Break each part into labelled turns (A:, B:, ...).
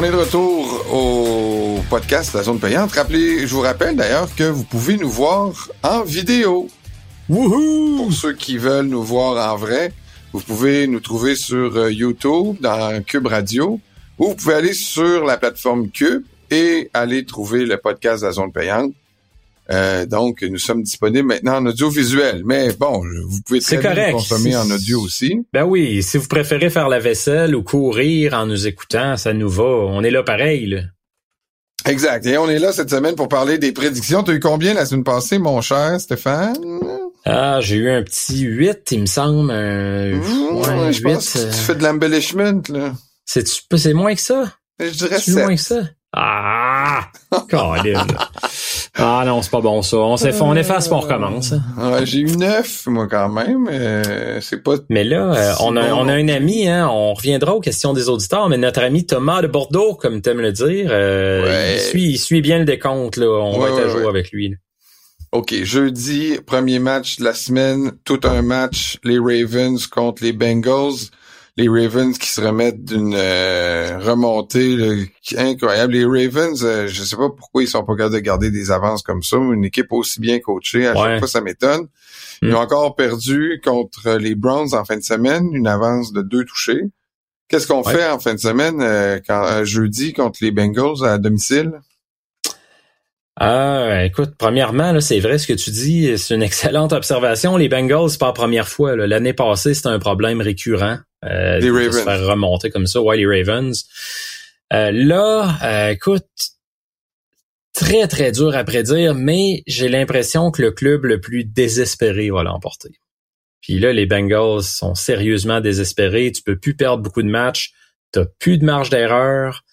A: On est de retour au podcast La Zone Payante. Rappelez, je vous rappelle d'ailleurs que vous pouvez nous voir en vidéo.
B: Wouhou!
A: Pour ceux qui veulent nous voir en vrai, vous pouvez nous trouver sur euh, YouTube, dans Cube Radio, ou vous pouvez aller sur la plateforme Cube et aller trouver le podcast La Zone Payante. Euh, donc, nous sommes disponibles maintenant en audiovisuel. Mais bon, vous pouvez très bien
B: correct.
A: consommer en audio aussi.
B: Ben oui, si vous préférez faire la vaisselle ou courir en nous écoutant, ça nous va. On est là pareil. Là.
A: Exact. Et on est là cette semaine pour parler des prédictions. Tu as eu combien la semaine passée, mon cher Stéphane?
B: Ah, j'ai eu un petit 8, il me semble. Un...
A: Mmh,
B: ouais,
A: je pense que
B: euh,
A: tu fais de l'embellishment, là.
B: C'est moins que ça?
A: Je dirais
B: C'est
A: 7.
B: moins que ça? Ah! Colin. Ah non, c'est pas bon ça. On s'eff- on efface, on recommence.
A: Ouais, j'ai eu 9, moi, quand même. Euh, c'est pas...
B: Mais là, euh, on, a, on a un ami, hein, on reviendra aux questions des auditeurs, mais notre ami Thomas de Bordeaux, comme tu aimes le dire, euh,
A: Ouais.
B: il, suit, il suit bien le décompte. Là. On
A: Ouais,
B: va être à jour
A: ouais.
B: avec lui. là.
A: OK, jeudi, premier match de la semaine, tout un match, les Ravens contre les Bengals. Les Ravens qui se remettent d'une euh, remontée là, incroyable. Les Ravens, euh, je sais pas pourquoi ils sont pas capables de garder des avances comme ça. Une équipe aussi bien coachée, à
B: Ouais.
A: chaque fois, ça m'étonne. Ils
B: Mm.
A: ont encore perdu contre les Browns en fin de semaine, une avance de deux touchés. Qu'est-ce qu'on
B: Ouais.
A: fait en fin de semaine, euh, quand, euh, jeudi, contre les Bengals à domicile?
B: Ah, écoute, premièrement, là, c'est vrai ce que tu dis, c'est une excellente observation. Les Bengals, pas la première fois. L'année passée, c'était un problème récurrent. Euh,
A: Les Ravens.
B: se faire remonter comme ça. Ouais, les Ravens. Euh, là, euh, écoute, très, très dur à prédire, mais j'ai l'impression que le club le plus désespéré va l'emporter. Puis là, les Bengals sont sérieusement désespérés. Tu peux plus perdre beaucoup de matchs. T'as plus de marge d'erreur.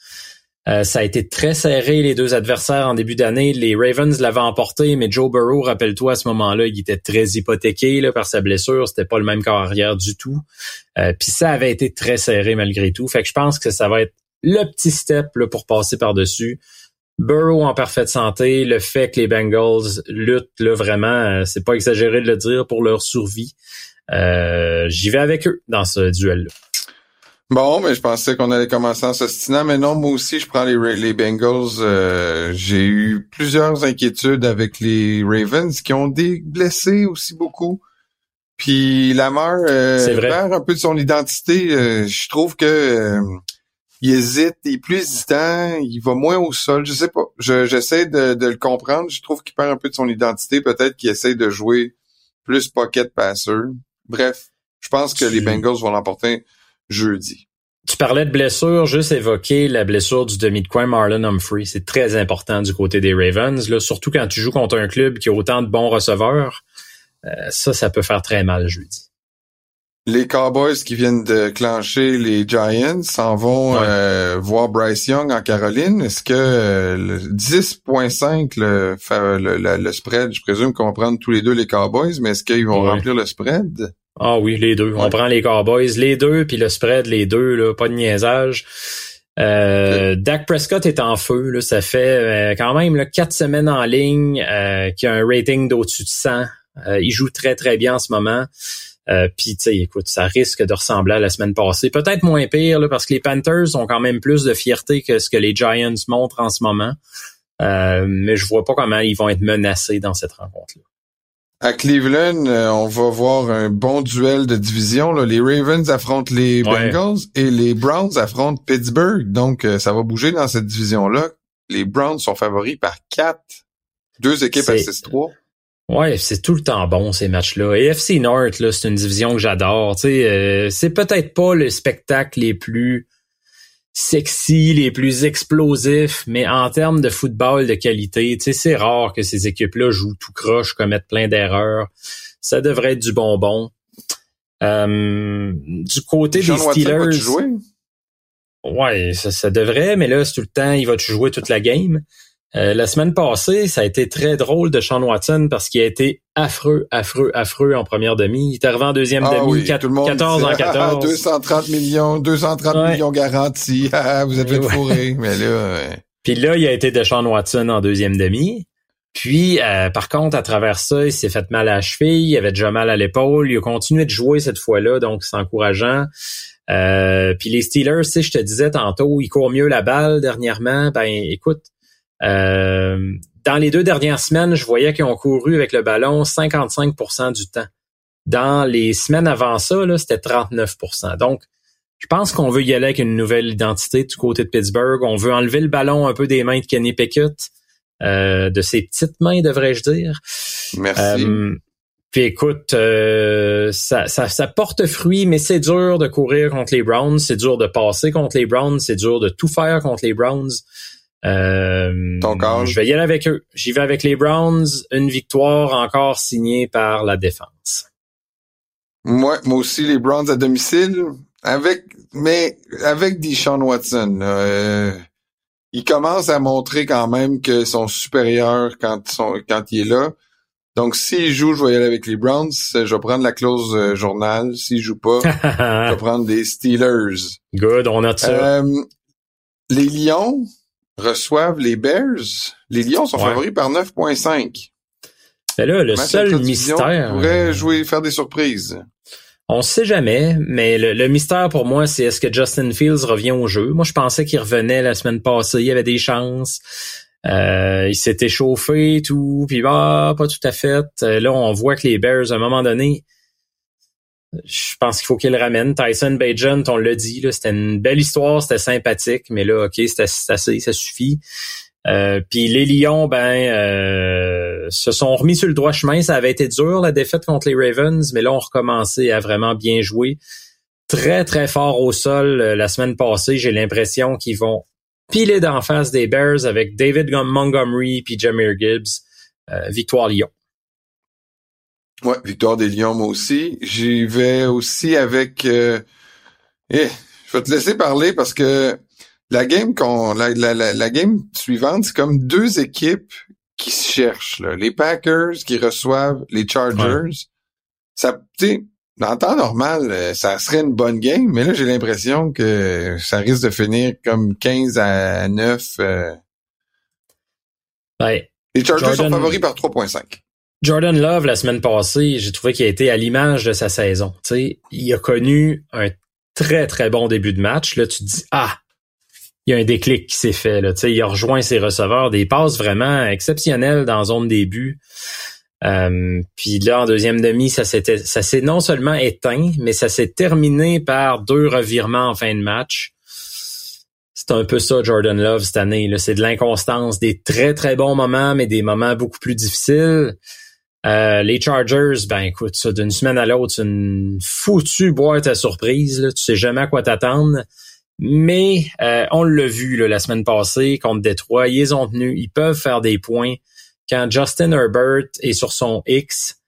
B: Euh, ça a été très serré, les deux adversaires en début d'année. Les Ravens l'avaient emporté, mais Joe Burrow, rappelle-toi, à ce moment-là, il était très hypothéqué là, par sa blessure. C'était pas le même corps arrière du tout. Euh, Puis ça avait été très serré malgré tout. Fait que je pense que ça va être le petit step là, pour passer par-dessus. Burrow en parfaite santé, le fait que les Bengals luttent là, vraiment, euh, c'est pas exagéré de le dire, pour leur survie. Euh, J'y vais avec eux dans ce duel-là.
A: Bon, mais je pensais qu'on allait commencer en s'ostinant, mais non, moi aussi, je prends les, les Bengals. Euh, J'ai eu plusieurs inquiétudes avec les Ravens qui ont des blessés aussi beaucoup. Puis Lamar euh, perd un peu de son identité. Euh, je trouve que euh, il hésite, il est plus hésitant, il va moins au sol. Je sais pas. Je- J'essaie de, de le comprendre. Je trouve qu'il perd un peu de son identité. Peut-être qu'il essaie de jouer plus pocket passer. Bref, je pense que les Bengals vont l'emporter jeudi.
B: Tu parlais de blessure, juste évoquer la blessure du demi de coin Marlon Humphrey. C'est très important du côté des Ravens, là, surtout quand tu joues contre un club qui a autant de bons receveurs. Euh, ça, ça peut faire très mal jeudi.
A: Les Cowboys qui viennent de clencher les Giants s'en vont
B: Ouais.
A: euh, voir Bryce Young en Caroline. Est-ce que euh, le 10.5 le, fa- le, le- le spread, je présume qu'on va prendre tous les deux les Cowboys, mais est-ce qu'ils vont
B: Ouais.
A: remplir le spread?
B: Ah oui, les deux.
A: Ouais.
B: On prend les Cowboys, les deux, puis le spread, les deux, là, pas de niaisage. Euh, Dak Prescott est en feu. Là, ça fait euh, quand même là, quatre semaines en ligne euh, qui a un rating d'au-dessus de 100. Euh, il joue très, très bien en ce moment. Euh, Puis, tu sais, écoute, ça risque de ressembler à la semaine passée. Peut-être moins pire, là, parce que les Panthers ont quand même plus de fierté que ce que les Giants montrent en ce moment. Euh, mais je vois pas comment ils vont être menacés dans cette rencontre-là.
A: À Cleveland, euh, on va voir un bon duel de division. là. Les Ravens affrontent les
B: Ouais.
A: Bengals et les Browns affrontent Pittsburgh. Donc, euh, ça va bouger dans cette division-là. Les Browns sont favoris par 4. Deux équipes à
B: C'est-
A: 6-3.
B: Ouais, c'est tout le temps bon ces matchs-là. Et FC North, là, c'est une division que j'adore. Tu sais, euh, c'est peut-être pas le spectacle les plus sexy, les plus explosifs, mais en termes de football de qualité, tu sais, c'est rare que ces équipes-là jouent tout croche, commettent plein d'erreurs. Ça devrait être du bonbon. Euh, du côté des Steelers,
A: jouer?
B: Ouais, ça, ça devrait, mais là, c'est tout le temps, il va jouer toute la game? Euh, la semaine passée, ça a été très drôle de Sean Watson parce qu'il a été affreux, affreux, affreux en première demi. Il est arrivé en deuxième
A: Ah
B: demi,
A: oui,
B: quat-
A: tout le monde
B: 14 en
A: disait, Ah,
B: 14.
A: 230 millions, 230
B: Ouais.
A: millions garantis. Ah, vous êtes
B: Ouais.
A: Mais là, ouais.
B: Puis là, il a été de Sean Watson en deuxième demi. Puis, euh, par contre, à travers ça, il s'est fait mal à la cheville, il avait déjà mal à l'épaule, il a continué de jouer cette fois-là, donc c'est encourageant. Euh, puis les Steelers, si je te disais tantôt, ils courent mieux la balle dernièrement. Ben, écoute, dans les deux dernières semaines, je voyais qu'ils ont couru avec le ballon 55% du temps. Dans les semaines avant ça, c'était 39%. Donc, je pense qu'on veut y aller avec une nouvelle identité du côté de Pittsburgh. On veut enlever le ballon un peu des mains de Kenny Pickett. Euh, de ses petites mains, devrais-je dire.
A: Merci. Euh,
B: puis écoute, euh, ça, ça, porte fruit, mais c'est dur de courir contre les Browns, c'est dur de passer contre les Browns, c'est dur de tout faire contre les Browns. Euh,
A: Ton
B: Je vais y aller avec eux. J'y vais avec les Browns. Une victoire encore signée par la défense.
A: Moi, moi aussi, les Browns à domicile, avec, mais avec Deshaun Watson. Euh, il commence à montrer quand même qu'ils sont supérieurs quand, sont, quand il est là. Donc, s'il joue, je vais y aller avec les Browns. Je vais prendre la clause euh, journal. S'il joue pas, je vais prendre des Steelers.
B: Good, on a
A: ça. Euh, les Lions reçoivent les Bears. Les Lions sont favoris par 9.5.
B: C'est là, le seul mystère.
A: pourrait jouer, faire des surprises.
B: On sait jamais, mais le, mystère pour moi, c'est est-ce que Justin Fields revient au jeu? Moi, je pensais qu'il revenait la semaine passée, il y avait des chances. Euh, il s'est échauffé, tout, puis bah, pas tout à fait. Euh, là, on voit que les Bears, à un moment donné, je pense qu'il faut qu'ils le ramènent. Tyson Bajent, on l'a dit, c'était une belle histoire, c'était sympathique, mais là, OK, c'était assez, ça suffit. Euh, puis les Lions, ben, euh, se sont remis sur le droit chemin. Ça avait été dur la défaite contre les Ravens, mais là on recommencé à vraiment bien jouer. Très très fort au sol euh, la semaine passée. J'ai l'impression qu'ils vont piler d'en face des Bears avec David Montgomery puis Jameer Gibbs. victoire Lyon.
A: Ouais, victoire des Lions moi aussi. J'y vais aussi avec. Eh, je vais te laisser parler parce que la game qu'on la, la, la, game suivante, c'est comme deux équipes qui se cherchent. Là. Les Packers qui reçoivent les Chargers. Ça, tu dans temps normal, euh, ça serait une bonne game, mais là, j'ai l'impression que ça risque de finir comme 15 à 9. Euh. les Chargers sont favoris par 3.5.
B: Jordan Love, la semaine passée, j'ai trouvé qu'il a été à l'image de sa saison. sais, il a connu un très, très bon début de match. Là, tu te dis, ah, il y a un déclic qui s'est fait. Là. il a rejoint ses receveurs, des passes vraiment exceptionnelles dans zone début. Euh, puis là, en deuxième demi, ça ça s'est non seulement éteint, mais ça s'est terminé par deux revirements en fin de match. C'est un peu ça, Jordan Love, cette année. Là. C'est de l'inconstance, des très, très bons moments, mais des moments beaucoup plus difficiles. Euh, les Chargers, ben écoute, ça, d'une semaine à l'autre, c'est une foutue boîte à surprise. Là. Tu sais jamais à quoi t'attendre. Mais euh, on l'a vu la semaine passée contre Détroit, ils ont tenu, ils peuvent faire des points. Quand Justin Herbert est sur son X,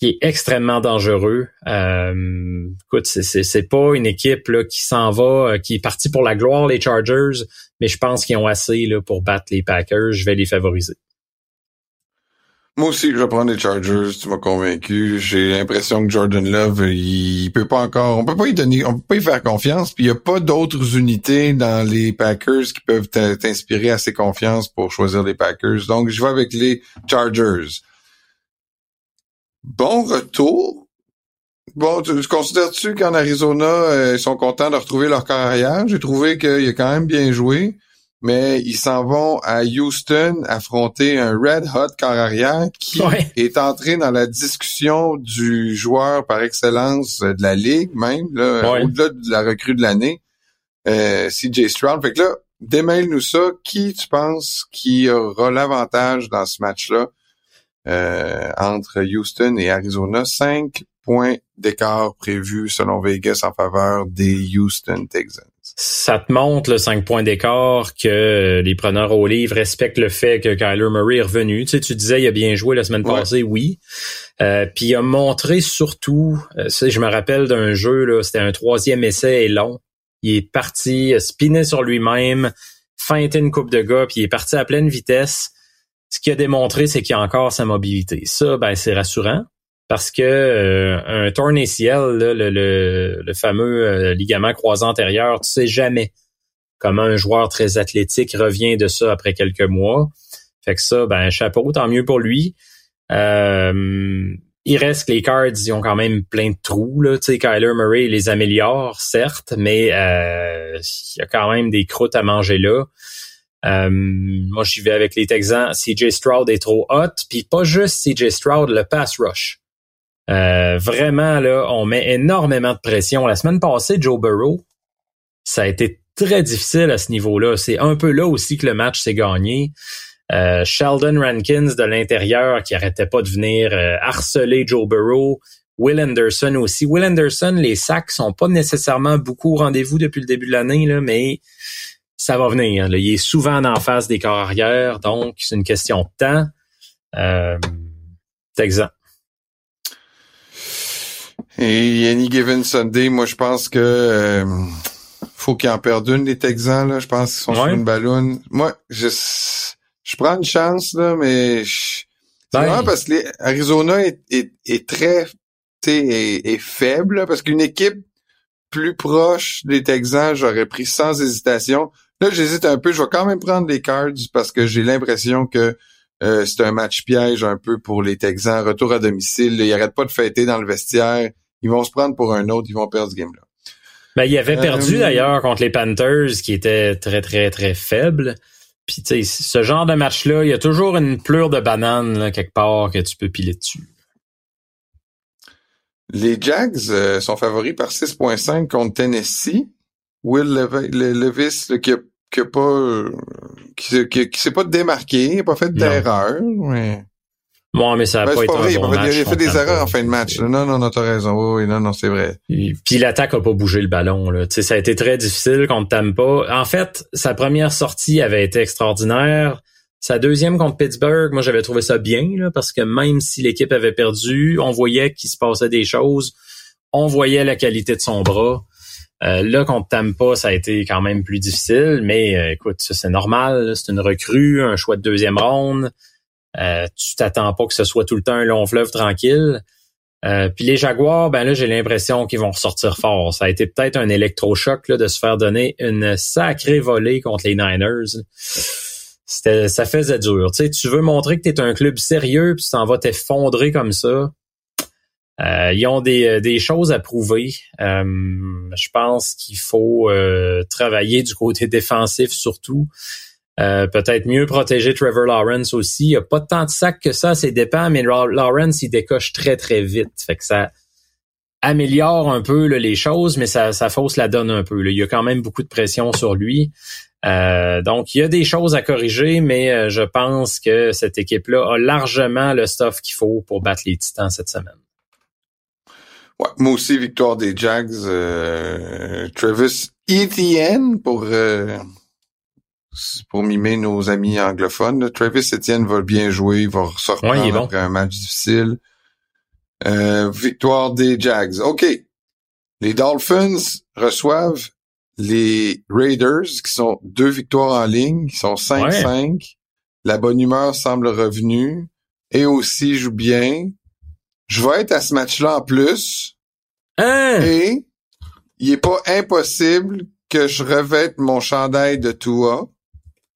B: qui est extrêmement dangereux. Euh, écoute, c'est pas une équipe qui s'en va, euh, qui est partie pour la gloire, les Chargers, mais je pense qu'ils ont assez là, pour battre les Packers. Je vais les favoriser.
A: Moi aussi, je vais prendre les Chargers. Tu m'as convaincu. J'ai l'impression que Jordan Love, il peut pas encore, on peut pas y donner, on peut pas y faire confiance. Puis il y a pas d'autres unités dans les Packers qui peuvent t'inspirer assez confiance pour choisir les Packers. Donc, je vais avec les Chargers. Bon retour. Bon, tu, considères-tu qu'en Arizona, euh, ils sont contents de retrouver leur carrière? J'ai trouvé qu'il a quand même bien joué mais ils s'en vont à Houston affronter un Red Hot car arrière qui est entré dans la discussion du joueur par excellence de la ligue même, là, au-delà de la recrue de l'année, euh, CJ Stroud. Fait que là, démêle-nous ça. Qui tu penses qui aura l'avantage dans ce match-là euh, entre Houston et Arizona? Cinq points d'écart prévus selon Vegas en faveur des Houston Texans
B: ça te montre le 5 points d'écart que les preneurs au livre respectent le fait que Kyler Murray est revenu. Tu sais, tu disais il a bien joué la semaine passée, oui. Euh, puis il a montré surtout, euh, je me rappelle d'un jeu, là, c'était un troisième essai et long. Il est parti, spiné sur lui-même, feinté une coupe de gars, puis il est parti à pleine vitesse. Ce qu'il a démontré, c'est qu'il a encore sa mobilité. Ça, ben, c'est rassurant parce que euh, un torn ACL, le, fameux euh, ligament croisé antérieur, tu sais jamais comment un joueur très athlétique revient de ça après quelques mois. Fait que ça, ben chapeau, tant mieux pour lui. Euh, il reste que les Cards, ils ont quand même plein de trous. Là. Tu sais, Kyler Murray les améliore, certes, mais euh, il y a quand même des croûtes à manger là. Euh, moi, j'y vais avec les Texans. CJ Stroud est trop hot. Puis pas juste CJ Stroud, le pass rush. Euh, vraiment, là, on met énormément de pression. La semaine passée, Joe Burrow, ça a été très difficile à ce niveau-là. C'est un peu là aussi que le match s'est gagné. Euh, Sheldon Rankins de l'intérieur qui arrêtait pas de venir euh, harceler Joe Burrow. Will Anderson aussi. Will Anderson, les sacs sont pas nécessairement beaucoup au rendez-vous depuis le début de l'année, mais ça va venir. Là. Il est souvent en face des corps arrière, donc c'est une question de temps. Euh.
A: Et Any Given Sunday, moi je pense que euh, faut qu'ils en perdent une les Texans là. Je pense qu'ils sont sur une ballonne. Moi, je je prends une chance, là, mais c'est ben, vraiment parce que Arizona est, est, est très est, est, faible, parce qu'une équipe plus proche des Texans, j'aurais pris sans hésitation. Là, j'hésite un peu. Je vais quand même prendre les Cards parce que j'ai l'impression que euh, c'est un match piège un peu pour les Texans. Retour à domicile. Ils arrêtent pas de fêter dans le vestiaire. Ils vont se prendre pour un autre. Ils vont perdre ce game-là.
B: Ben, il avait perdu euh, d'ailleurs contre les Panthers qui étaient très, très, très faibles. Puis, tu sais, ce genre de match-là, il y a toujours une pleure de banane là, quelque part que tu peux piler dessus.
A: Les Jags euh, sont favoris par 6.5 contre Tennessee. Will Levis, qui a, qui a pas, euh, qui, qui, s'est pas démarqué, n'a pas fait d'erreur. Mais...
B: Bon, mais ça a ben, pas été un bon match.
A: Il a fait des erreurs en fin de match. Non, non, non, t'as raison. Oui, oui, non, non, c'est vrai.
B: Puis l'attaque a pas bougé le ballon. Là. sais, ça a été très difficile contre Tampa. En fait, sa première sortie avait été extraordinaire. Sa deuxième contre Pittsburgh, moi j'avais trouvé ça bien là, parce que même si l'équipe avait perdu, on voyait qu'il se passait des choses. On voyait la qualité de son bras. Euh, là, contre Tampa, ça a été quand même plus difficile, mais euh, écoute, ça c'est normal. C'est une recrue, un choix de deuxième ronde. Euh, tu t'attends pas que ce soit tout le temps un long fleuve tranquille. Euh, puis les Jaguars, ben là, j'ai l'impression qu'ils vont ressortir fort. Ça a été peut-être un électrochoc là, de se faire donner une sacrée volée contre les Niners. Ça faisait dur. Tu tu veux montrer que tu es un club sérieux, puis tu t'en vas t'effondrer comme ça. Euh, ils ont des, des, choses à prouver. je pense qu'il faut travailler du côté défensif surtout. Euh, peut-être mieux protéger Trevor Lawrence aussi. Il n'y a pas tant de sacs que ça, c'est dépend, mais Lawrence, il décoche très, très vite. Fait que ça améliore un peu les choses, mais ça, ça fausse la donne un peu. Il y a quand même beaucoup de pression sur lui. Euh, donc, il y a des choses à corriger, mais euh, je pense que cette équipe-là a largement le stuff qu'il faut pour battre les Titans cette semaine.
A: Ouais, moi aussi, victoire des Jags. Travis Etienne pour pour mimer nos amis anglophones. Travis Etienne va bien jouer, il va reprendre après un match difficile. Euh, victoire des Jags. OK. Les Dolphins reçoivent les Raiders, qui sont deux victoires en ligne, qui sont 5-5. La bonne humeur semble revenue. Et aussi joue bien. Je vais être à ce match-là en plus.
B: Hein?
A: Et il est pas impossible que je revête mon chandail de Tua.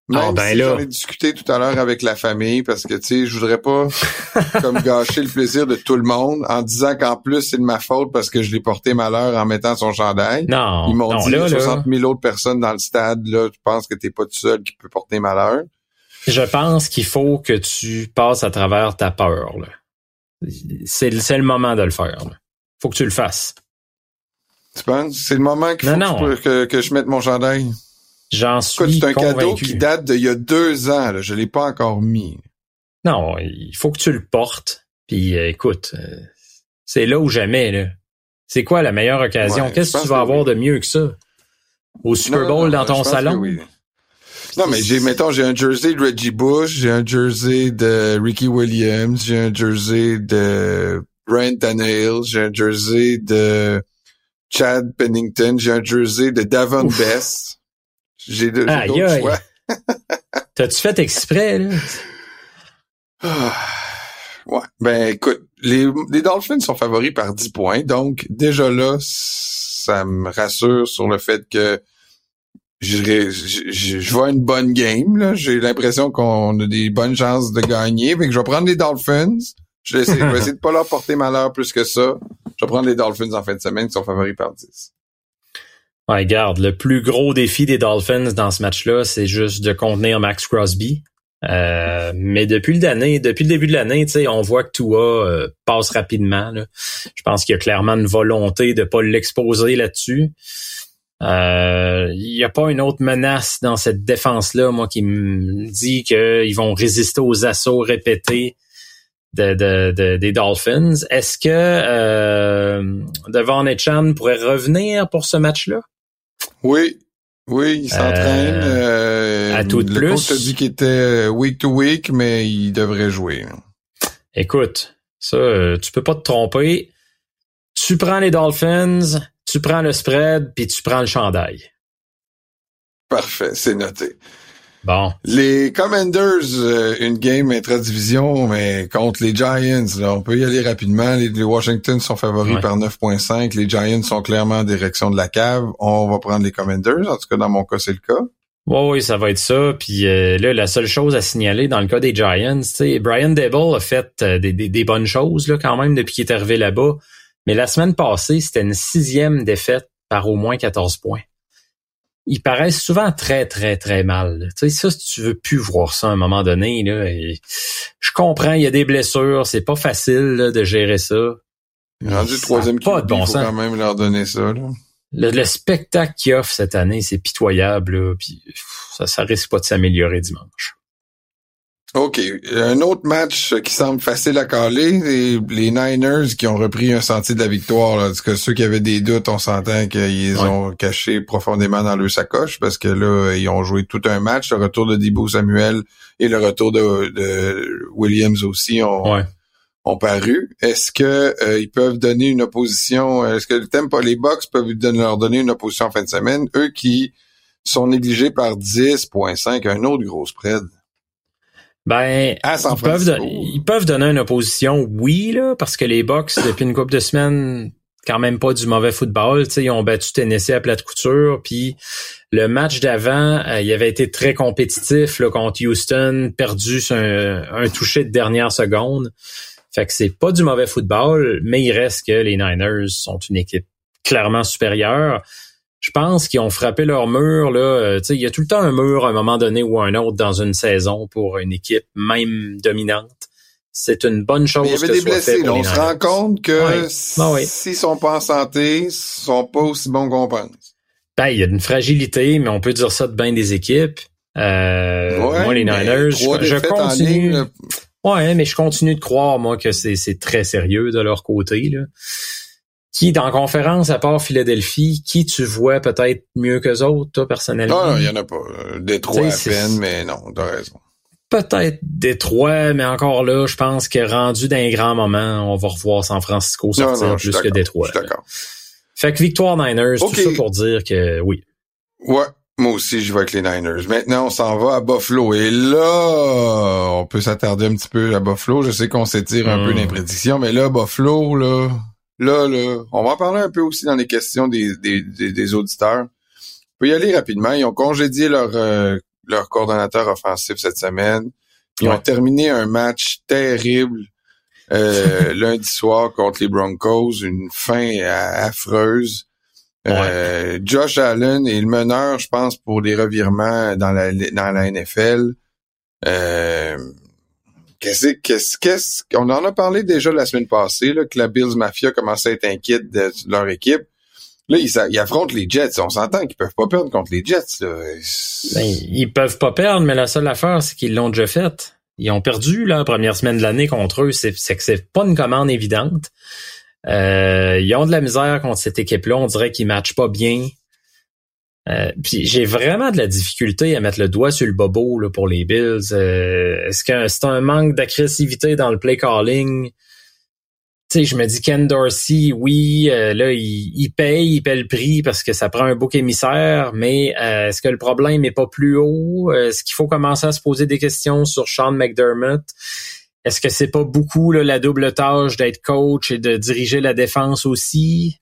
A: Même ah, ben si j'en ai discuté tout à l'heure avec la famille parce que tu sais, je voudrais pas comme gâcher le plaisir de tout le monde en disant qu'en plus c'est de ma faute parce que je l'ai porté malheur en mettant son chandail.
B: Non.
A: Ils m'ont dit là, 60 000 autres personnes dans le stade là, je pense que t'es pas tout seul qui peut porter malheur.
B: Je pense qu'il faut que tu passes à travers ta peur. C'est le moment de le faire. Là. Faut que tu le fasses.
A: Tu penses? C'est le moment qu'il faut Que, que, je mette mon chandail?
B: J'en suis
A: C'est un cadeau qui date d'il y a deux ans. Là. Je l'ai pas encore mis.
B: Non, il faut que tu le portes. Puis euh, écoute, euh, c'est là ou jamais. Là. C'est quoi la meilleure occasion? Qu'est-ce que tu vas avoir de mieux que ça? Au Super Bowl dans ton salon?
A: Non, mais j'ai, mettons, j'ai un jersey de Reggie Bush, j'ai un jersey de Ricky Williams, j'ai un jersey de Ryan Tannehill, j'ai un jersey de Chad Pennington, j'ai un jersey de Davon Best. J'ai deux choix.
B: T'as-tu fait exprès, là?
A: Ah, ouais. Ben, écoute, les, les Dolphins sont favoris par 10 points. Donc, déjà là, ça me rassure sur le fait que je, je, je vois une bonne game. Là. J'ai l'impression qu'on a des bonnes chances de gagner. Fait que je vais prendre les Dolphins. Je vais, essayer, je vais essayer de pas leur porter malheur plus que ça. Je vais prendre les Dolphins en fin de semaine qui sont favoris par 10.
B: Ouais, regarde, le plus gros défi des Dolphins dans ce match-là, c'est juste de contenir Max Crosby. Euh, mais depuis le depuis le début de l'année, on voit que Tua euh, passe rapidement. Là. Je pense qu'il y a clairement une volonté de pas l'exposer là-dessus. Euh, il n'y a pas une autre menace dans cette défense-là, moi, qui me dit qu'ils vont résister aux assauts répétés de, de, des Dolphins. Est-ce que euh, Devon Chan pourrait revenir pour ce match-là?
A: Oui, oui, il s'entraîne.
B: Euh, à tout de
A: le
B: plus.
A: coach a dit qu'il était week to week, mais il devrait jouer.
B: Écoute, ça, euh, tu peux pas te tromper. Tu prends les Dolphins, tu prends le spread, puis tu prends le chandail.
A: Parfait, c'est noté.
B: Bon.
A: Les Commanders, euh, une game intra-division, mais contre les Giants, là, on peut y aller rapidement. Les, Washington sont favoris par 9.5. Les Giants sont clairement en direction de la cave. On va prendre les Commanders. En tout cas, dans mon cas, c'est le cas.
B: Oui, oui, ça va être ça. Puis euh, là, la seule chose à signaler dans le cas des Giants, c'est Brian Dable a fait euh, des, des, bonnes choses là, quand même depuis qu'il est arrivé là-bas. Mais la semaine passée, c'était une sixième défaite par au moins 14 points ils paraissent souvent très, très, très mal. Tu sais, ça, si tu veux plus voir ça à un moment donné, là, je comprends, il y a des blessures, c'est pas facile de gérer ça.
A: Rendu troisième pas de bon faut quand même leur donner ça. Là.
B: Le, spectacle qu'ils offrent cette année, c'est pitoyable, puis ça, ça risque pas de s'améliorer dimanche.
A: OK. Un autre match qui semble facile à caler, les, les Niners qui ont repris un sentier de la victoire. Là, parce que ceux qui avaient des doutes, on s'entend qu'ils ont caché profondément dans leur sacoche parce que là, ils ont joué tout un match. Le retour de Debo Samuel et le retour de, de Williams aussi ont, ont paru. Est-ce que euh, ils peuvent donner une opposition? Est-ce que le Tempo, les Bucks peuvent leur donner une opposition en fin de semaine? Eux qui sont négligés par 10.5, un autre gros spread.
B: Ben, ils peuvent, ils peuvent donner une opposition, oui, là, parce que les Bucks, depuis une couple de semaines, quand même pas du mauvais football. ils ont battu Tennessee à plate couture. Puis le match d'avant, euh, il avait été très compétitif là, contre Houston, perdu sur un, un toucher de dernière seconde. Fait que c'est pas du mauvais football, mais il reste que les Niners sont une équipe clairement supérieure je pense qu'ils ont frappé leur mur. Là, euh, il y a tout le temps un mur à un moment donné ou un autre dans une saison pour une équipe, même dominante. C'est une bonne chose.
A: il y avait des blessés. on se rend compte que s'ils sont pas en santé, ils sont pas aussi bons qu'on pense.
B: Ben, il y a une fragilité, mais on peut dire ça de bien des équipes. Euh, moi, les Niners, je, continue. ouais, mais je continue de croire moi que c'est très sérieux de leur côté. Là qui, dans conférence, à part Philadelphie, qui tu vois peut-être mieux que autres, toi, personnellement?
A: Non, il y en a pas. Détroit à peine, mais non, t'as raison.
B: Peut-être Détroit, mais encore là, je pense que rendu d'un grand moment, on va revoir San Francisco sortir plus que Détroit.
A: d'accord.
B: Fait que victoire Niners, tout ça pour dire que oui.
A: Ouais, moi aussi, je vais avec les Niners. Maintenant, on s'en va à Buffalo. Et là, on peut s'attarder un petit peu à Buffalo. Je sais qu'on s'étire un peu hmm. les prédictions, mais là, Buffalo, là, Là, là, on va en parler un peu aussi dans les questions des, des, des, auditeurs. On peut y aller rapidement. Ils ont congédié leur, euh, leur coordonnateur offensif cette semaine. Ils ont terminé un match terrible euh, lundi soir contre les Broncos, une fin affreuse. Euh, Josh Allen est le meneur, je pense, pour les revirements dans la, dans la NFL. Euh, Qu'est-ce, qu'est-ce, qu'est-ce, on en a parlé déjà la semaine passée, là, que la Bills Mafia commençait à être inquiète de leur équipe. Là, ils, affrontent les Jets. On s'entend qu'ils peuvent pas perdre contre les Jets. Là.
B: Ben, ils peuvent pas perdre, mais la seule affaire, c'est qu'ils l'ont déjà faite. Ils ont perdu la première semaine de l'année contre eux. C'est que c'est pas une commande évidente. Euh, ils ont de la misère contre cette équipe-là. On dirait qu'ils matchent pas bien. Euh, puis j'ai vraiment de la difficulté à mettre le doigt sur le bobo là, pour les Bills. Euh, est-ce que c'est un manque d'agressivité dans le play calling? Sais, je me dis Ken Dorsey, oui, euh, là, il, paye, il paye le prix parce que ça prend un bouc émissaire, mais est-ce que le problème est pas plus haut? Est-ce qu'il faut commencer à se poser des questions sur Sean McDermott? Est-ce que c'est pas beaucoup là, la double tâche d'être coach et de diriger la défense aussi?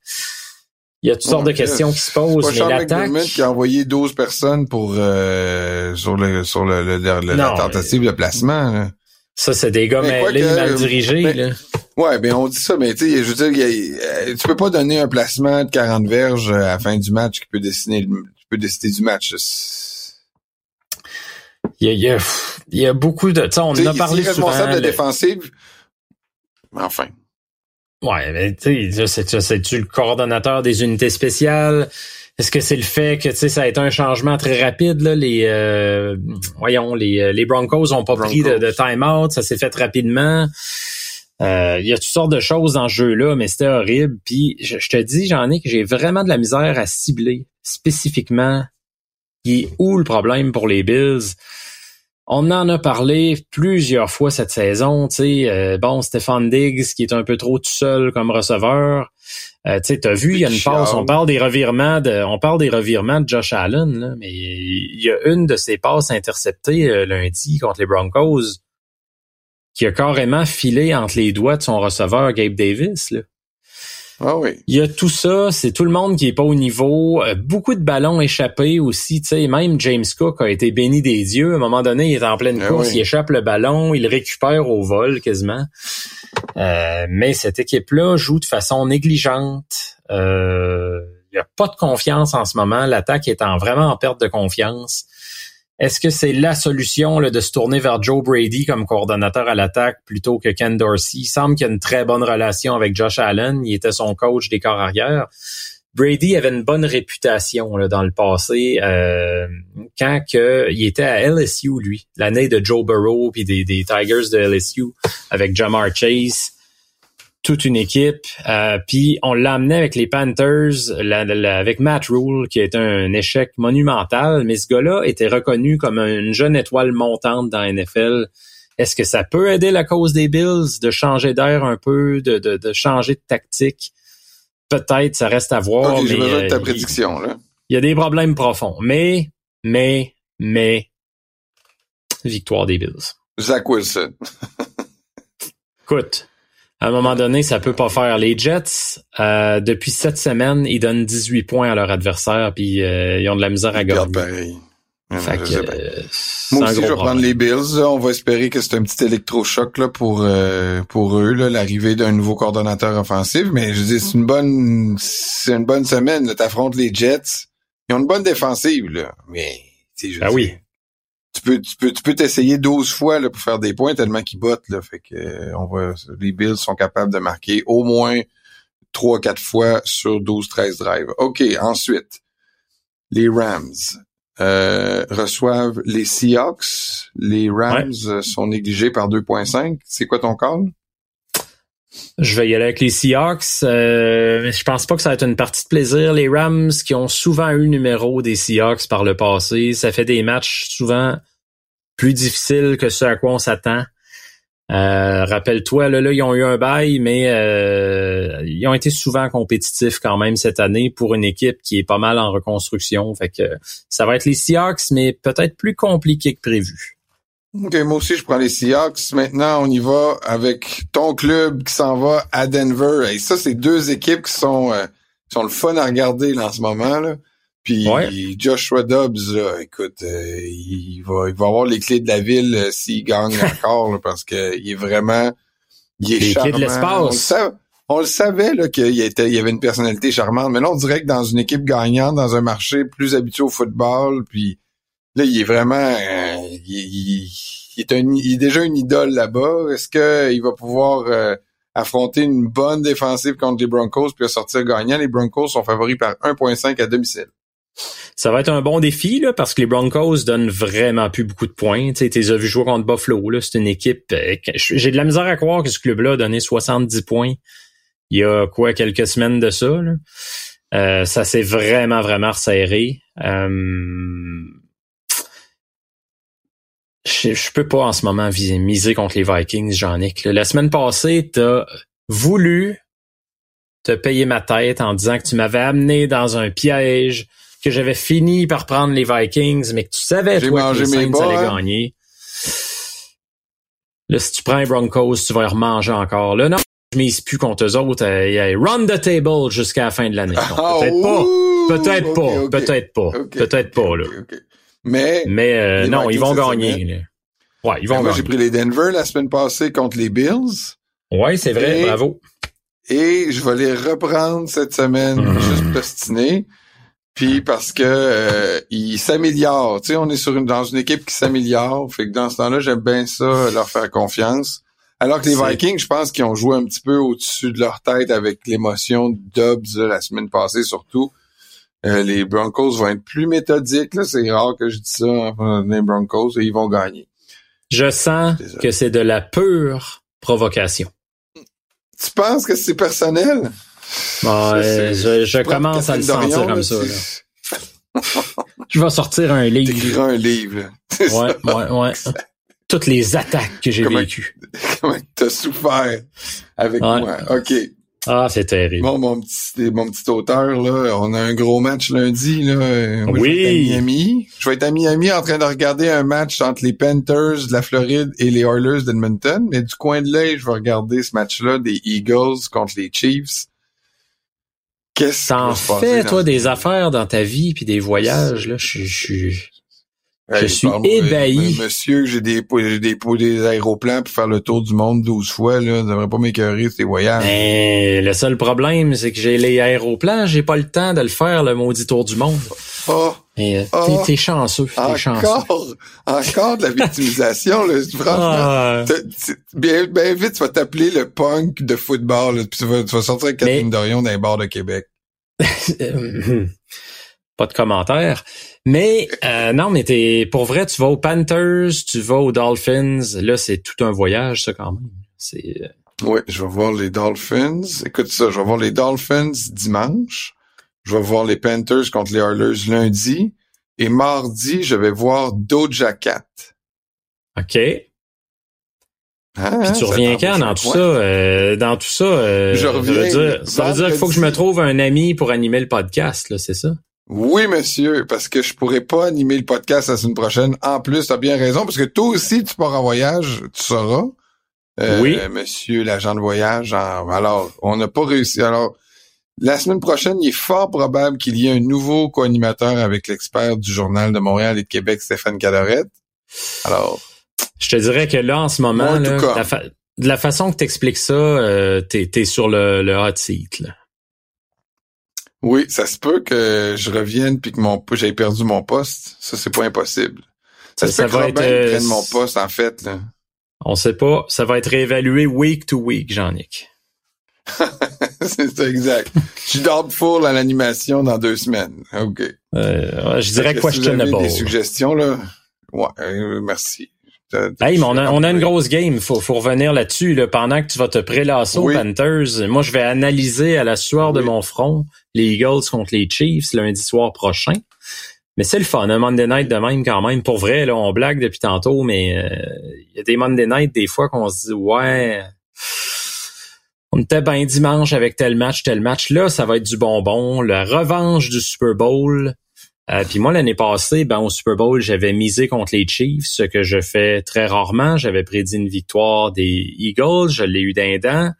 B: Il y a toutes sortes de questions qui se posent, mais l'attaque...
A: qui a envoyé 12 personnes pour euh, sur le sur le, le, la tentative de placement.
B: Ça, c'est des gars mêlés, mal dirigés. là.
A: Ouais, ben on dit ça, mais tu sais, je veux dire, euh, tu peux pas donner un placement de 40 verges à la fin du match qui peut dessiner, qui peut décider du match.
B: Il y a, il y a, il y a beaucoup de, tu sais, on en a parlé souvent. responsable
A: de défensive. Enfin.
B: Ouais, mais tu sais, c'est-tu le coordonnateur des unités spéciales? Est-ce que c'est le fait que tu sais ça a été un changement très rapide là? Les euh, voyons les, euh, les Broncos ont pas pris de, de time-out, ça s'est fait rapidement. Euh, il y a toutes sortes de choses dans ce jeu-là, mais c'était horrible. Puis je, te dis, j'en ai que j'ai vraiment de la misère à cibler spécifiquement qui est où le problème pour les Bills. On en a parlé plusieurs fois cette saison. Tu sais, euh, bon, Stefan Diggs qui est un peu trop tout seul comme receveur. Euh, tu sais, as vu, il y a une passe. On parle des revirements de, on parle des revirements de Josh Allen, là, mais il y a une de ses passes interceptées euh, lundi contre les Broncos qui a carrément filé entre les doigts de son receveur Gabe Davis. Là.
A: Ah oui.
B: Il y a tout ça, c'est tout le monde qui est pas au niveau. Euh, beaucoup de ballons échappés aussi. Tu sais, même James Cook a été béni des dieux. À un moment donné, il est en pleine ah course, il échappe le ballon, il récupère au vol quasiment. Euh, mais cette équipe-là joue de façon négligente. Euh, il n'y a pas de confiance en ce moment. L'attaque est en vraiment en perte de confiance. Est-ce que c'est la solution là, de se tourner vers Joe Brady comme coordonnateur à l'attaque plutôt que Ken Dorsey? Il semble qu'il y a une très bonne relation avec Josh Allen. Il était son coach des corps arrière. Brady avait une bonne réputation dans le passé euh, quand il était à LSU, lui, l'année de Joe Burrow puis des Tigers de LSU avec Jamar Chase toute une équipe. Euh, puis on l'a amené avec les Panthers, avec Matt Rule, qui est un échec monumental. Mais ce gars-là était reconnu comme une jeune étoile montante dans la NFL. Est-ce que ça peut aider la cause des Bills de changer d'air un peu, de, de, de, changer de tactique? Peut-être, ça reste à voir.
A: Okay, mais, ta euh, prédiction, là.
B: Il y a des problèmes profonds. Mais, mais, mais, victoire des Bills.
A: Zach Wilson.
B: Écoute, à un moment donné, ça peut pas faire. Les Jets, euh, depuis cette semaine, ils donnent 18 points à leur adversaire, puis euh, ils ont de la misère à gagner.
A: pareil. Moi aussi, je vais prendre les Bills. On va espérer que c'est un petit électrochoc là, pour euh, pour eux, l'arrivée d'un nouveau coordonnateur offensif. Mais je dis, c'est une bonne c'est une bonne semaine. T'affrontes les Jets. Ils ont une bonne défensive, là. Mais
B: je ah oui
A: tu peux tu peux tu peux t'essayer 12 fois là, pour faire des points tellement qu'ils bottent là fait que euh, on va les Bills sont capables de marquer au moins 3 4 fois sur 12 13 drives. OK, ensuite les Rams euh, reçoivent les Seahawks. Les Rams sont négligés par 2.5. C'est quoi ton call?
B: Je vais y aller avec les Seahawks. Euh, je pense pas que ça va être une partie de plaisir. Les Rams qui ont souvent eu le numéro des Seahawks par le passé, ça fait des matchs souvent plus difficiles que ce à quoi on s'attend. Euh, rappelle-toi, là, là, ils ont eu un bail, mais euh, ils ont été souvent compétitifs quand même cette année pour une équipe qui est pas mal en reconstruction. Fait que ça va être les Seahawks, mais peut-être plus compliqué que prévu.
A: OK, moi aussi, je prends les Seahawks. Maintenant, on y va avec ton club qui s'en va à Denver. Et ça, c'est deux équipes qui sont, euh, sont le fun à regarder là, en ce moment. Là. Puis Joshua Dobbs, là, écoute, euh, il, va, il va avoir les clés de la ville euh, s'il gagne encore, parce que il est vraiment... Il est les
B: clés de l'espace.
A: On le savait là qu'il était, il y avait une personnalité charmante, mais là on dirait que dans une équipe gagnante, dans un marché plus habitué au football, puis Là, il est vraiment, euh, il, est déjà une idole là-bas. Est-ce qu'il va pouvoir euh, affronter une bonne défensive contre les Broncos puis sortir gagnant? Les Broncos sont favoris par 1.5 à domicile.
B: Ça va être un bon défi là, parce que les Broncos donnent vraiment plus beaucoup de points. Tu sais, as vu jouer contre Buffalo. Là, c'est une équipe. Euh, j'ai de la misère à croire que ce club-là a donné 70 points il y a quoi quelques semaines de ça. Ça s'est vraiment vraiment resserré. Je, je peux pas en ce moment miser contre les Vikings, Jean-Nic. La semaine passée, t'as voulu te payer ma tête en disant que tu m'avais amené dans un piège, que j'avais fini par prendre les Vikings, mais que tu savais toi que les Saints allaient gagner. Là, si tu prends les Broncos, tu vas les remanger encore. Là, non, mise plus contre eux autres. Il y a run the table jusqu'à la fin de l'année.
A: Ah,
B: Peut-être pas. Peut-être pas. Peut-être pas. Peut-être pas, là.
A: Mais,
B: Mais euh, non, ils vont gagner.
A: semaine.
B: Ouais, ils vont
A: moi, j'ai pris les Denver la semaine passée contre les Bills.
B: Ouais, c'est vrai.
A: Et-
B: Bravo.
A: Et je vais les reprendre cette semaine,
B: Mhm.
A: juste pour ostiner. Puis parce que euh, ils s'améliorent. Tu sais, on est sur une, dans une équipe qui s'améliore. Fait que dans ce temps-là, j'aime bien ça, leur faire confiance. Alors que les Vikings, je pense qu'ils ont joué un petit peu au-dessus de leur tête avec l'émotion de là, la semaine passée surtout. Euh, les Broncos vont être plus méthodiques. Là, c'est rare que je dis ça les Broncos et ils vont gagner.
B: Je sens que c'est de la pure provocation.
A: Tu penses que c'est personnel?
B: Je, commence à le sentir
A: Dorion,
B: comme ça. Là. Je vais sortir un livre.
A: T'écriras un livre.
B: Ouais, ouais, ouais. Toutes les attaques que j'ai vécues.
A: Comment t'as souffert avec
B: Ouais.
A: moi. OK.
B: Ah, c'est terrible.
A: Bon, mon petit, mon petit auteur, là, on a un gros match lundi, là. Moi,
B: Oui.
A: Je vais être à Miami. Je vais être à Miami en train de regarder un match entre les Panthers de la Floride et les Oilers d'Edmonton. Mais du coin de l'œil, je vais regarder ce match-là des Eagles contre les Chiefs. Qu'est-ce se passer
B: fais,
A: dans
B: toi, des affaires dans ta vie puis des voyages, là. Je, je, je-
A: Hey,
B: suis ébahi.
A: euh, Monsieur, j'ai des, j'ai des, des aéroplans pour faire le tour du monde 12 fois, là. Ça pas m'écœurer, ces voyages.
B: Ben, le seul problème, c'est que j'ai les aéroplans, j'ai pas le temps de le faire, le maudit tour du monde.
A: Oh,
B: Mais euh, t'es- chanceux, t'es chanceux.
A: encore, encore de la victimisation, là. Franchement.
B: Ah.
A: Bien, bien vite, tu vas t'appeler le punk de football, là, puis tu vas, tu vas sortir avec Catherine
B: Mais-
A: Dorion les bars de Québec.
B: Pas de commentaire. Mais euh, non, mais t'es pour vrai, tu vas aux Panthers, tu vas aux Dolphins. Là, c'est tout un voyage, ça quand même. C'est euh,
A: Oui, je vais voir les Dolphins. Écoute ça, je vais voir les Dolphins dimanche. Je vais voir les Panthers contre les Oilers lundi. Et mardi, je vais voir Doja Cat.
B: ok.
A: Hein,
B: Puis tu reviens quand dans tout ça euh, Dans tout ça, euh,
A: Je
B: ça veut
A: reviens
B: dire, ça veut dire qu'il faut que je me trouve un ami pour animer le podcast, là, c'est ça?
A: Oui, monsieur, parce que je pourrais pas animer le podcast la semaine prochaine. En plus, t'as bien raison, parce que toi aussi, tu pars en voyage, tu sauras. Euh,
B: Oui.
A: Monsieur l'agent de voyage. alors, on n'a pas réussi. Alors, la semaine prochaine, il est fort probable qu'il y ait un nouveau co-animateur avec l'expert du Journal de Montréal et de Québec, Stéphane Cadorette. Alors,
B: Je te dirais que là, en ce moment, là, la fa- de la façon que t'expliques ça, euh, t'es es sur le, le hot seat. Là.
A: Oui, ça se peut que je revienne puis que mon j'aie perdu mon poste. Ça, c'est pas impossible. Ça,
B: Ça-
A: se
B: ça
A: peut que
B: va
A: Robin
B: être, euh,
A: prenne mon poste, en fait. Là.
B: On sait pas, ça va être réévalué week to week, Jean-Nic.
A: c'est ça, exact. Je suis doubtful à l'animation dans deux semaines. OK.
B: Euh, je dirais
A: Fait que si vous avez
B: questionable.
A: des suggestions, là? Ouais, euh, merci.
B: Hey, mais on a, on a une grosse game. Faut, faut revenir là-dessus. Là, pendant que tu vas te prélasser aux
A: Oui.
B: Panthers, moi, je vais analyser à la sueur de mon front les Eagles contre les Chiefs lundi soir prochain. Mais c'est le fun, un Monday Night de même quand même. Pour vrai, là, on blague depuis tantôt, mais euh, il y a des Monday Night des fois qu'on se dit ouais. On était bien dimanche avec tel match, tel match. Là, ça va être du bonbon. La revanche du Super Bowl. Euh, Puis moi, l'année passée, ben, au Super Bowl, j'avais misé contre les Chiefs, ce que je fais très rarement. J'avais prédit une victoire des Eagles. Je l'ai eu d'un dent.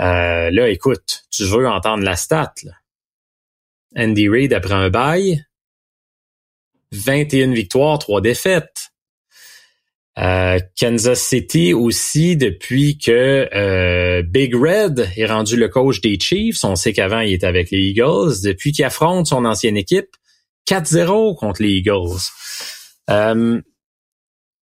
B: Euh, là, écoute, tu veux entendre la stat. Là. Andy Reid après un bail. 21 victoires, 3 défaites. Euh, Kansas City aussi, depuis que euh, Big Red est rendu le coach des Chiefs, on sait qu'avant il était avec les Eagles, depuis qu'il affronte son ancienne équipe, 4-0 contre les Eagles. Euh,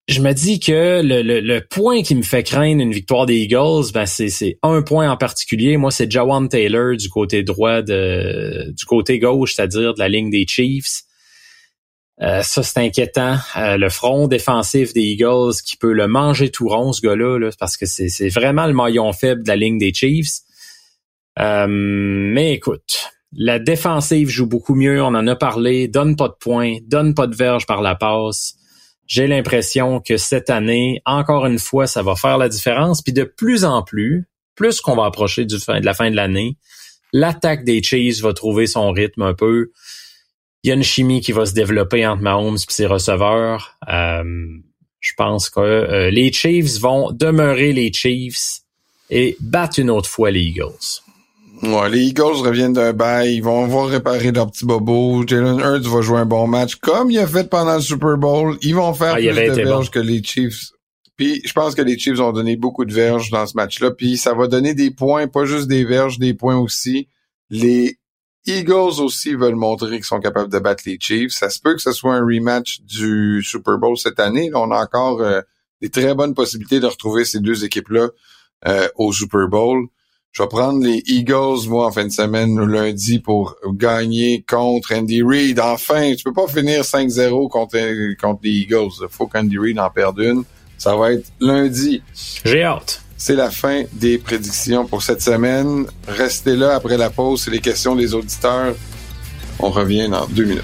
B: je me dis que le, le, le point qui me fait craindre une victoire des Eagles, ben c'est, un point en particulier. Moi, c'est Jawan Taylor du côté droit de du côté gauche, c'est-à-dire de la ligne des Chiefs. Euh, ça, c'est inquiétant. Euh, le front défensif des Eagles qui peut le manger tout rond, ce gars-là, là, parce que c'est, c'est vraiment le maillon faible de la ligne des Chiefs. Euh, mais écoute, la défensive joue beaucoup mieux, on en a parlé, donne pas de points, donne pas de verge par la passe. J'ai l'impression que cette année, encore une fois, ça va faire la différence. Puis de plus en plus, plus qu'on va approcher de la fin de l'année, l'attaque des Chiefs va trouver son rythme un peu. Il y a une chimie qui va se développer entre Mahomes et ses receveurs. Euh, je pense que euh, les Chiefs vont demeurer les Chiefs. et battre une autre fois les Eagles.
A: Ouais, les Eagles reviennent d'un bail, ils vont voir réparer leur petit bobo. Jalen Hurts va jouer un bon match, comme il a fait pendant le Super Bowl. Ils vont faire
B: Ah,
A: plus de verges
B: bon.
A: que les Chiefs. Puis je pense que les Chiefs ont donné beaucoup de verges dans ce match-là. Puis ça va donner des points, pas juste des verges, des points aussi. Les Eagles aussi veulent montrer qu'ils sont capables de battre les Chiefs. Ça se peut que ce soit un rematch du Super Bowl cette année. Là, on a encore euh, des très bonnes possibilités de retrouver ces deux équipes-là euh, au Super Bowl. Je vais prendre les Eagles, moi, en fin de semaine, lundi, pour gagner contre Andy Reid. Enfin, tu peux pas finir 5-0 contre, contre les Eagles. Il faut qu'Andy Reid en perde une. Ça va être lundi.
B: J'ai hâte.
A: C'est la fin des prédictions pour cette semaine. Restez là après la pause. C'est les questions des auditeurs. On revient dans deux minutes.